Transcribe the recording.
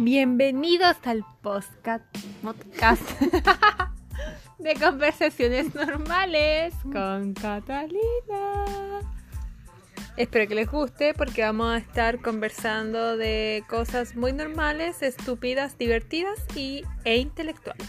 Bienvenidos al podcast, de conversaciones normales con Catalina. Espero que les guste porque vamos a estar conversando de cosas muy normales, estúpidas, divertidas y, e intelectuales.